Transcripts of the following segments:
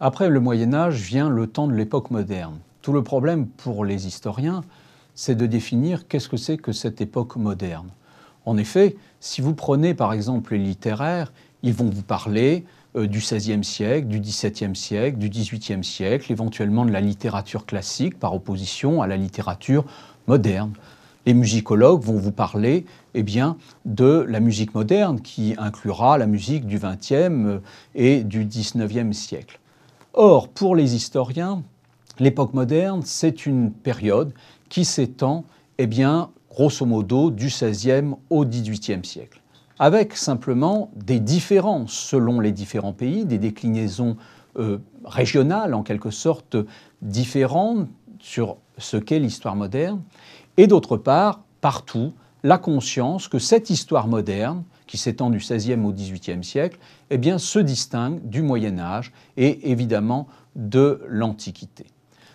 Après le Moyen Âge vient le temps de l'époque moderne. Tout le problème pour les historiens, c'est de définir qu'est-ce que c'est que cette époque moderne. En effet, si vous prenez par exemple les littéraires, ils vont vous parler euh, du XVIe siècle, du XVIIe siècle, du XVIIIe siècle, éventuellement de la littérature classique par opposition à la littérature moderne. Les musicologues vont vous parler eh bien, de la musique moderne qui inclura la musique du XXe euh, et du XIXe siècle. Or, pour les historiens, l'époque moderne, c'est une période qui s'étend, eh bien, grosso modo, du XVIe au XVIIIe siècle, avec simplement des différences selon les différents pays, des déclinaisons euh, régionales en quelque sorte différentes sur ce qu'est l'histoire moderne, et d'autre part, partout, la conscience que cette histoire moderne, qui s'étend du XVIe au XVIIIe siècle, eh bien, se distingue du Moyen Âge et évidemment de l'Antiquité.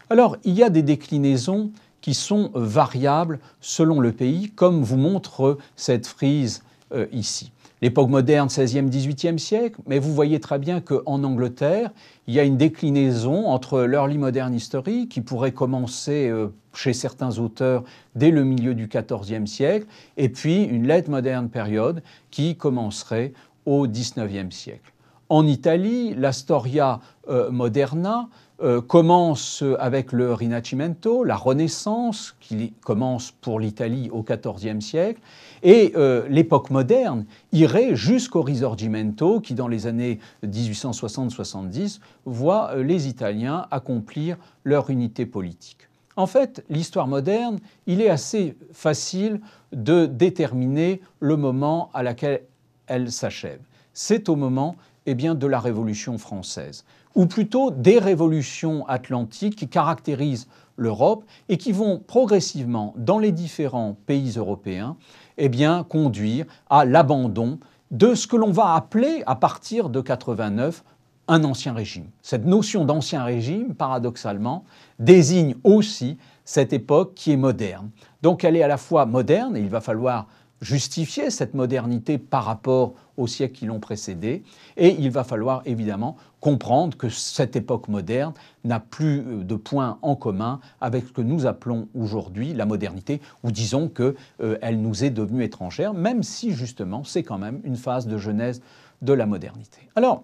Alors, il y a des déclinaisons qui sont variables selon le pays, comme vous montre cette frise euh, ici. L'époque moderne, 16e, 18e siècle, mais vous voyez très bien qu'en Angleterre, il y a une déclinaison entre l'early modern history, qui pourrait commencer euh, chez certains auteurs dès le milieu du XIVe siècle, et puis une late modern période qui commencerait au XIXe siècle. En Italie, la storia euh, moderna euh, commence avec le Rinascimento, la Renaissance, qui commence pour l'Italie au XIVe siècle, et euh, l'époque moderne irait jusqu'au Risorgimento, qui dans les années 1860-70 voit les Italiens accomplir leur unité politique. En fait, l'histoire moderne, il est assez facile de déterminer le moment à laquelle elle s'achève. C'est au moment eh bien, de la Révolution française, ou plutôt des révolutions atlantiques qui caractérisent l'Europe et qui vont progressivement, dans les différents pays européens, eh conduire à l'abandon de ce que l'on va appeler, à partir de 89, un ancien régime. Cette notion d'ancien régime, paradoxalement, désigne aussi cette époque qui est moderne. Donc elle est à la fois moderne, et il va falloir justifier cette modernité par rapport aux siècles qui l'ont précédé, et il va falloir évidemment comprendre que cette époque moderne n'a plus euh, de points en commun avec ce que nous appelons aujourd'hui la modernité, ou disons qu'elle euh, nous est devenue étrangère, même si justement c'est quand même une phase de genèse de la modernité. Alors,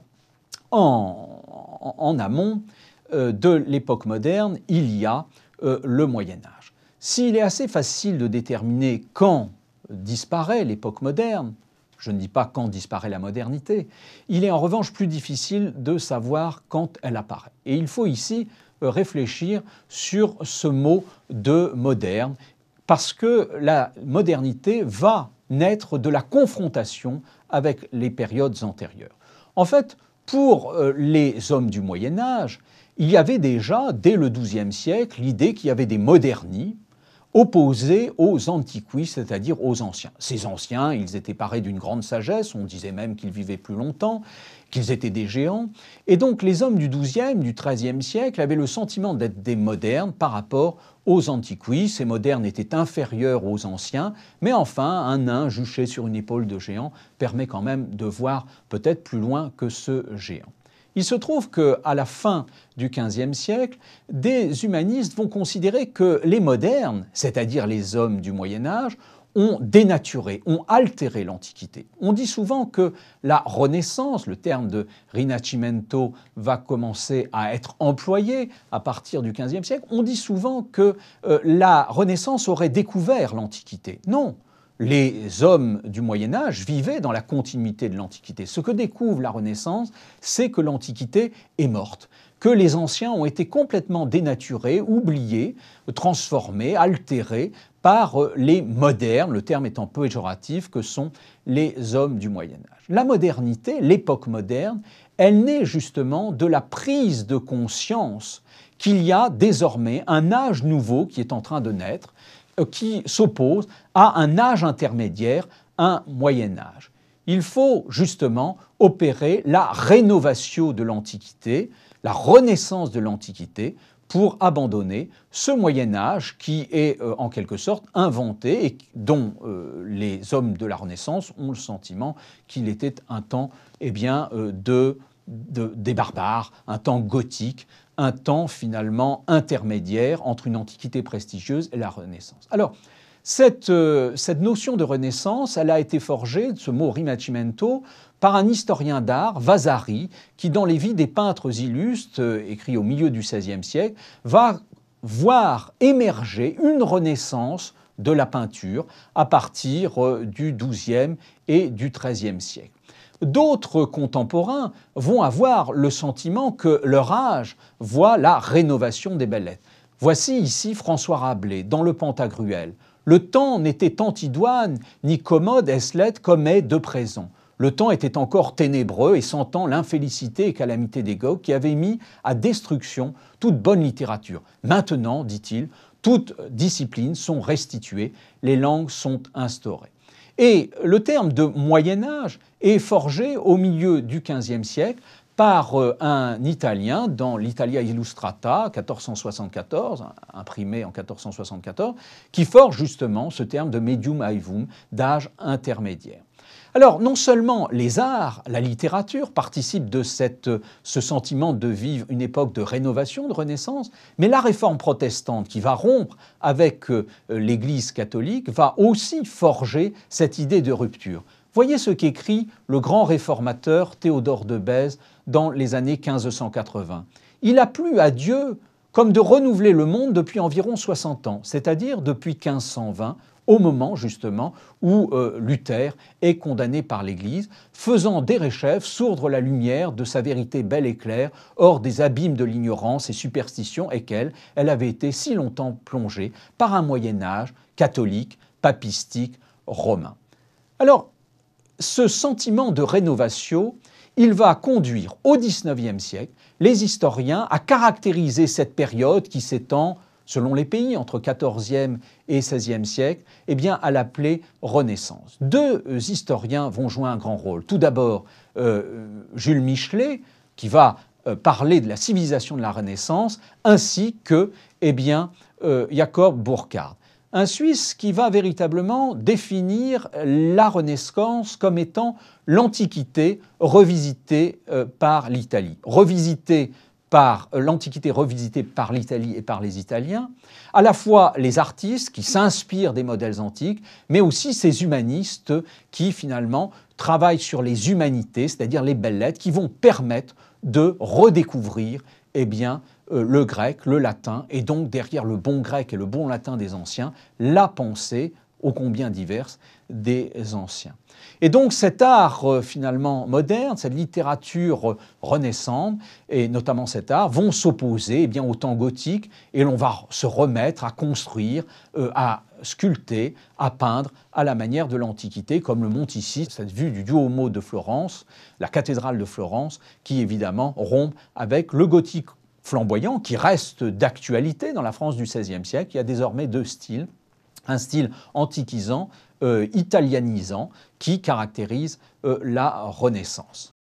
en, amont euh, de l'époque moderne, il y a euh, le Moyen Âge. S'il est assez facile de déterminer quand disparaît l'époque moderne, je ne dis pas quand disparaît la modernité, il est en revanche plus difficile de savoir quand elle apparaît. Et il faut ici euh, réfléchir sur ce mot de moderne, parce que la modernité va naître de la confrontation avec les périodes antérieures. En fait, pour euh, les hommes du Moyen Âge, il y avait déjà, dès le XIIe siècle, l'idée qu'il y avait des modernis opposés aux antiquis, c'est-à-dire aux anciens. Ces anciens, ils étaient parés d'une grande sagesse, on disait même qu'ils vivaient plus longtemps, qu'ils étaient des géants. Et donc les hommes du XIIe, du XIIIe siècle avaient le sentiment d'être des modernes par rapport aux antiquis. Ces modernes étaient inférieurs aux anciens, mais enfin, un nain juché sur une épaule de géant permet quand même de voir peut-être plus loin que ce géant. Il se trouve qu'à la fin du XVe siècle, des humanistes vont considérer que les modernes, c'est-à-dire les hommes du Moyen Âge, ont dénaturé, ont altéré l'Antiquité. On dit souvent que la Renaissance, le terme de Rinascimento, va commencer à être employé à partir du XVe siècle. On dit souvent que euh, la Renaissance aurait découvert l'Antiquité. Non, les hommes du Moyen Âge vivaient dans la continuité de l'Antiquité. Ce que découvre la Renaissance, c'est que l'Antiquité est morte, que les anciens ont été complètement dénaturés, oubliés, transformés, altérés par les modernes, le terme étant péjoratif, que sont les hommes du Moyen Âge. La modernité, l'époque moderne, elle naît justement de la prise de conscience qu'il y a désormais un âge nouveau qui est en train de naître, euh, qui s'oppose à un âge intermédiaire, un Moyen Âge. Il faut justement opérer la rénovation de l'Antiquité, la renaissance de l'Antiquité, pour abandonner ce Moyen Âge qui est euh, en quelque sorte inventé et dont euh, les hommes de la Renaissance ont le sentiment qu'il était un temps eh bien, de des barbares, un temps gothique, un temps finalement intermédiaire entre une antiquité prestigieuse et la Renaissance. Alors, cette, euh, cette, notion de Renaissance, elle a été forgée, ce mot rimacimento, par un historien d'art, Vasari, qui, dans les vies des peintres illustres, euh, écrit au milieu du XVIe siècle, va voir émerger une renaissance de la peinture à partir euh, du XIIe et du XIIIe siècle. D'autres contemporains vont avoir le sentiment que leur âge voit la rénovation des belles lettres. Voici ici François Rabelais dans le Pantagruel. Le temps n'était antidoine ni commode est comme est de présent. Le temps était encore ténébreux et sentant l'infélicité et calamité des Gogues qui avaient mis à destruction toute bonne littérature. Maintenant, dit-il, toutes disciplines sont restituées, les langues sont instaurées. Et le terme de Moyen Âge est forgé au milieu du XVe siècle par euh, un Italien dans l'Italia Illustrata 1474, imprimé en 1474, qui forge justement ce terme de medium aevum, d'âge intermédiaire. Alors, non seulement les arts, la littérature participent de ce sentiment de vivre une époque de rénovation, de renaissance, mais la réforme protestante qui va rompre avec euh, l'Église catholique va aussi forger cette idée de rupture. Voyez ce qu'écrit le grand réformateur Théodore de Bèze dans les années 1580. Il a plu à Dieu comme de renouveler le monde depuis environ 60 ans, c'est-à-dire depuis 1520, au moment justement où euh, Luther est condamné par l'Église, faisant d'Erechef sourdre la lumière de sa vérité belle et claire, hors des abîmes de l'ignorance et superstition qu'elle elle avait été si longtemps plongée par un Moyen Âge catholique, papistique, romain. Alors, ce sentiment de rénovation, il va conduire au XIXe siècle les historiens à caractériser cette période qui s'étend selon les pays, entre XIVe et XVIe siècle, eh à l'appeler Renaissance. Deux euh, historiens vont jouer un grand rôle. Tout d'abord, euh, Jules Michelet, qui va euh, parler de la civilisation de la Renaissance, ainsi que eh Jacob Burckhardt. Un Suisse qui va véritablement définir la Renaissance comme étant l'Antiquité revisitée par l'Italie. Revisitée par l'Antiquité revisitée par l'Italie et par les Italiens, à la fois les artistes qui s'inspirent des modèles antiques, mais aussi ces humanistes qui finalement travaillent sur les humanités, c'est-à-dire les belles lettres, qui vont permettre de redécouvrir eh bien, euh, le grec, le latin, et donc derrière le bon grec et le bon latin des anciens, la pensée ô combien diverses des anciens. Et donc cet art euh, finalement moderne, cette littérature euh, renaissante, et notamment cet art, vont s'opposer eh bien, au temps gothique et l'on va se remettre à construire, euh, à sculpter, à peindre à la manière de l'Antiquité, comme le montre ici cette vue du Duomo de Florence, la cathédrale de Florence, qui évidemment rompt avec le gothique flamboyant, qui reste d'actualité dans la France du XVIe siècle. Il y a désormais deux styles un style antiquisant, euh, italianisant, qui caractérise euh, la Renaissance.